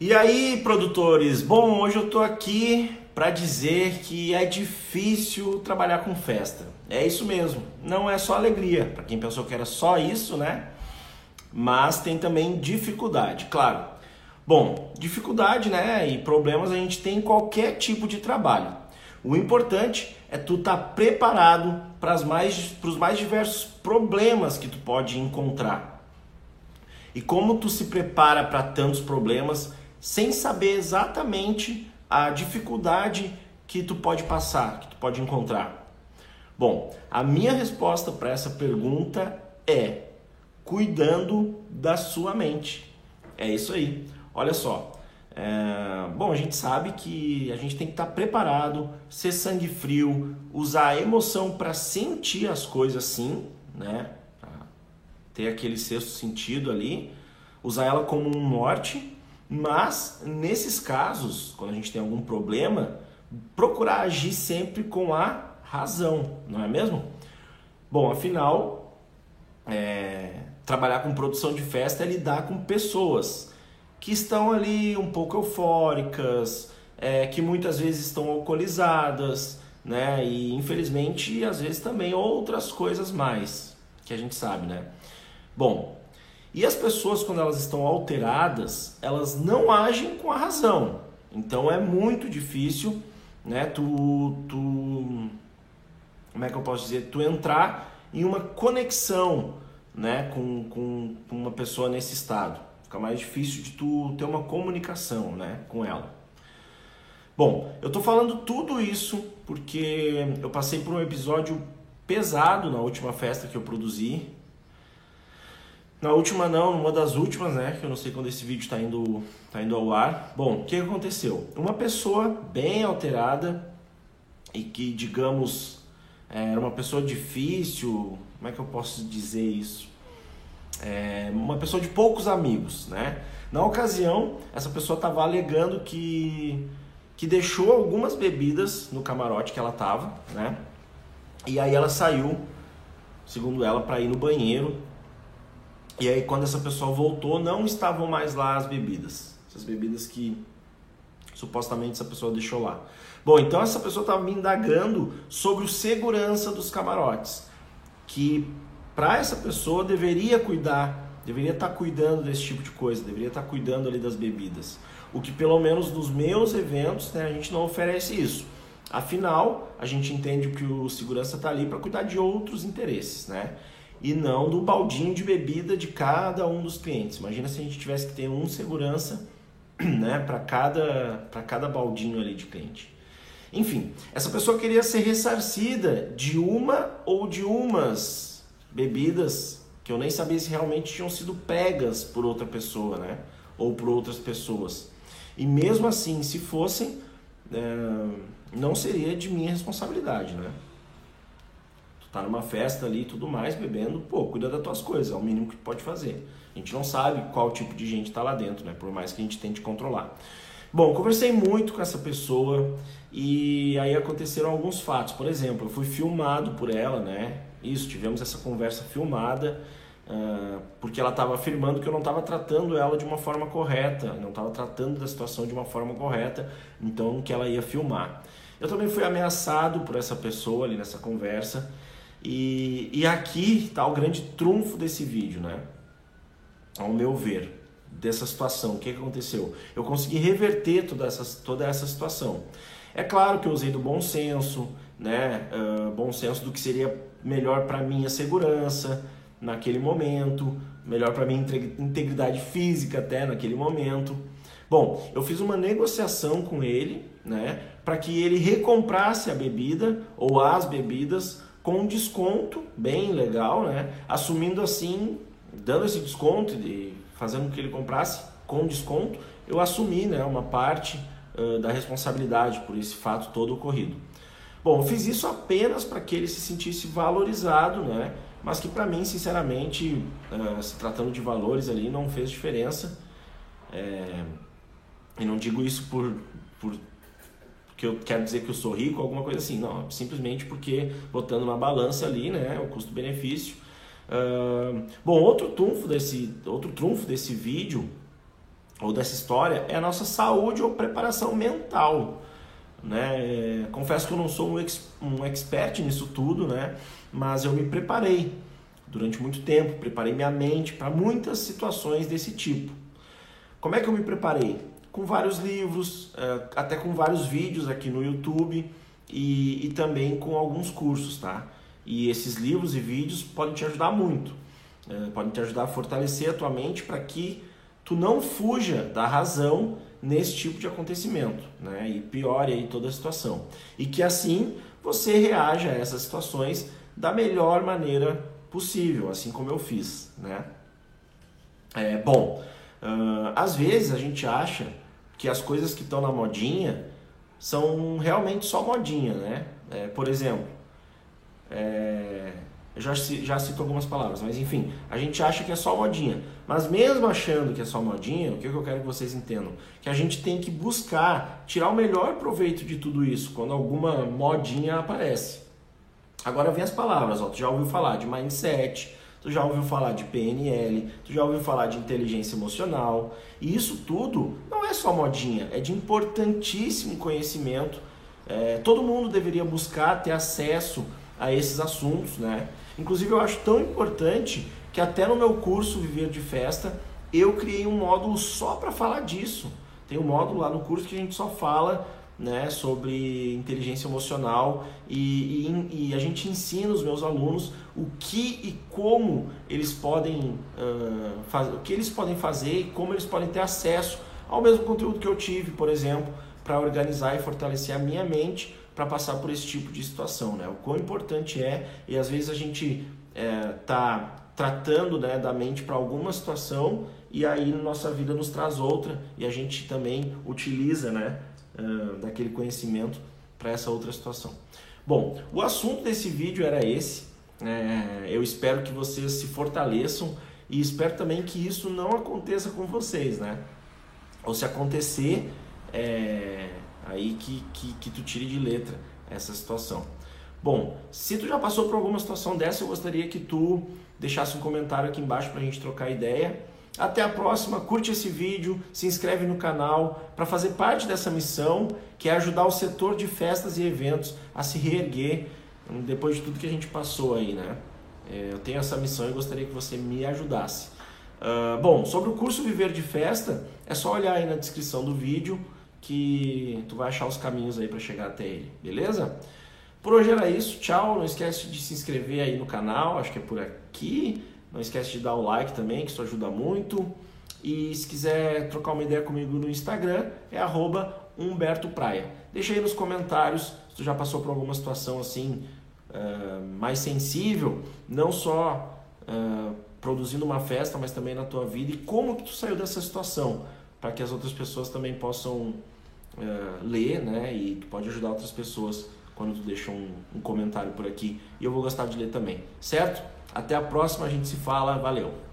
E aí, produtores? Bom, hoje eu tô aqui para dizer que é difícil trabalhar com festa. É isso mesmo. Não é só alegria, para quem pensou que era só isso, né? Mas tem também dificuldade, claro. Bom, dificuldade, né, e problemas a gente tem em qualquer tipo de trabalho. O importante é tu estar tá preparado para mais, os mais diversos problemas que tu pode encontrar. E como tu se prepara para tantos problemas sem saber exatamente a dificuldade que tu pode passar, que tu pode encontrar? Bom, a minha resposta para essa pergunta é cuidando da sua mente. É isso aí. Olha só. É... Bom, a gente sabe que a gente tem que estar preparado, ser sangue frio, usar a emoção para sentir as coisas sim, né? Ter aquele sexto sentido ali, usar ela como um norte mas nesses casos, quando a gente tem algum problema, procurar agir sempre com a razão, não é mesmo? Bom, afinal, é, trabalhar com produção de festa é lidar com pessoas que estão ali um pouco eufóricas, é, que muitas vezes estão alcoolizadas, né? E infelizmente, às vezes também outras coisas mais que a gente sabe, né? Bom, e as pessoas, quando elas estão alteradas, elas não agem com a razão. Então é muito difícil, né? Tu, tu, como é que eu posso dizer? Tu entrar em uma conexão, né? Com, com, com uma pessoa nesse estado. Fica mais difícil de tu ter uma comunicação, né? Com ela. Bom, eu tô falando tudo isso porque eu passei por um episódio pesado na última festa que eu produzi, na última não, numa das últimas, né? Que eu não sei quando esse vídeo está indo, tá indo ao ar. Bom, o que aconteceu? Uma pessoa bem alterada e que, digamos, era uma pessoa difícil, como é que eu posso dizer isso? É uma pessoa de poucos amigos, né? Na ocasião, essa pessoa estava alegando que, que deixou algumas bebidas no camarote que ela estava, né? E aí ela saiu, segundo ela, para ir no banheiro e aí, quando essa pessoa voltou, não estavam mais lá as bebidas. Essas bebidas que supostamente essa pessoa deixou lá. Bom, então essa pessoa estava me indagando sobre o segurança dos camarotes. Que para essa pessoa deveria cuidar, deveria estar tá cuidando desse tipo de coisa, deveria estar tá cuidando ali das bebidas. O que pelo menos nos meus eventos né, a gente não oferece isso. Afinal, a gente entende que o segurança está ali para cuidar de outros interesses, né? E não do baldinho de bebida de cada um dos clientes. Imagina se a gente tivesse que ter um segurança né, para cada, cada baldinho ali de cliente. Enfim, essa pessoa queria ser ressarcida de uma ou de umas bebidas que eu nem sabia se realmente tinham sido pegas por outra pessoa, né? Ou por outras pessoas. E mesmo assim, se fossem, é, não seria de minha responsabilidade, né? Tá numa festa ali e tudo mais, bebendo, pô, cuida das tuas coisas, é o mínimo que pode fazer. A gente não sabe qual tipo de gente tá lá dentro, né? Por mais que a gente tente controlar. Bom, conversei muito com essa pessoa e aí aconteceram alguns fatos. Por exemplo, eu fui filmado por ela, né? Isso, tivemos essa conversa filmada, uh, porque ela estava afirmando que eu não estava tratando ela de uma forma correta, não estava tratando da situação de uma forma correta, então que ela ia filmar. Eu também fui ameaçado por essa pessoa ali nessa conversa e, e aqui está o grande trunfo desse vídeo, né? Ao meu ver, dessa situação. O que, aconteceu? Eu consegui reverter toda essa, toda essa situação. É claro que eu usei do bom senso, né? Uh, bom senso do que seria melhor para minha segurança naquele momento, melhor para minha integridade física até naquele momento. Bom, eu fiz uma negociação com ele, né, para que ele recomprasse a bebida ou as bebidas com desconto bem legal, né? Assumindo assim, dando esse desconto e fazendo com que ele comprasse com desconto, eu assumi, né, uma parte uh, da responsabilidade por esse fato todo ocorrido. Bom, eu fiz isso apenas para que ele se sentisse valorizado, né? Mas que para mim, sinceramente, uh, se tratando de valores ali, não fez diferença. É... E não digo isso por, por que eu quero dizer que eu sou rico, alguma coisa assim. Não, simplesmente porque botando na balança ali, né, o custo-benefício. Uh, bom, outro trunfo desse, outro trunfo desse vídeo ou dessa história é a nossa saúde ou preparação mental. Né? É, confesso que eu não sou um, ex, um expert nisso tudo, né? mas eu me preparei durante muito tempo, preparei minha mente para muitas situações desse tipo. Como é que eu me preparei? Com vários livros, é, até com vários vídeos aqui no YouTube e, e também com alguns cursos, tá? E esses livros e vídeos podem te ajudar muito, é, podem te ajudar a fortalecer a tua mente para que tu não fuja da razão nesse tipo de acontecimento, né? E piore aí toda a situação. E que assim você reaja a essas situações da melhor maneira possível, assim como eu fiz, né? É, bom, uh, às vezes a gente acha que as coisas que estão na modinha são realmente só modinha, né? É, por exemplo, é, eu já, já cito algumas palavras, mas enfim, a gente acha que é só modinha. Mas mesmo achando que é só modinha, o que eu quero que vocês entendam? Que a gente tem que buscar tirar o melhor proveito de tudo isso quando alguma modinha aparece. Agora vem as palavras, ó, tu já ouviu falar de mindset, tu já ouviu falar de PNL, tu já ouviu falar de inteligência emocional. E isso tudo não é só modinha, é de importantíssimo conhecimento. É, todo mundo deveria buscar ter acesso a esses assuntos, né? Inclusive eu acho tão importante que até no meu curso Viver de Festa eu criei um módulo só para falar disso. Tem um módulo lá no curso que a gente só fala né, sobre inteligência emocional e, e, e, a gente ensina os meus alunos o que e como eles podem uh, faz, o que eles podem fazer e como eles podem ter acesso ao mesmo conteúdo que eu tive, por exemplo, para organizar e fortalecer a minha mente para passar por esse tipo de situação, né? O quão importante é e às vezes a gente é, tratando né, da mente para alguma situação e aí nossa vida nos traz outra e a gente também utiliza, né? Daquele conhecimento para essa outra situação. Bom, o assunto desse vídeo era esse. É, eu espero que vocês se fortaleçam e espero também que isso não aconteça com vocês, né? Ou se acontecer, é, aí que, que, que tu tire de letra essa situação. Bom, se tu já passou por alguma situação dessa, eu gostaria que tu deixasse um comentário aqui embaixo para a gente trocar ideia. Até a próxima, curte esse vídeo, se inscreve no canal para fazer parte dessa missão que é ajudar o setor de festas e eventos a se reerguer hum, depois de tudo que a gente passou aí, né? É, eu tenho essa missão e gostaria que você me ajudasse. Uh, bom, sobre o curso Viver de Festa, é só olhar aí na descrição do vídeo que tu vai achar os caminhos aí para chegar até ele, beleza? Por hoje era isso, tchau. Não esquece de se inscrever aí no canal, acho que é por aqui. Não esquece de dar o like também, que isso ajuda muito. E se quiser trocar uma ideia comigo no Instagram, é Humberto Praia. Deixa aí nos comentários se tu já passou por alguma situação assim uh, mais sensível, não só uh, produzindo uma festa, mas também na tua vida e como que tu saiu dessa situação, para que as outras pessoas também possam uh, ler, né? E tu pode ajudar outras pessoas quando tu deixa um, um comentário por aqui e eu vou gostar de ler também, certo? Até a próxima, a gente se fala, valeu!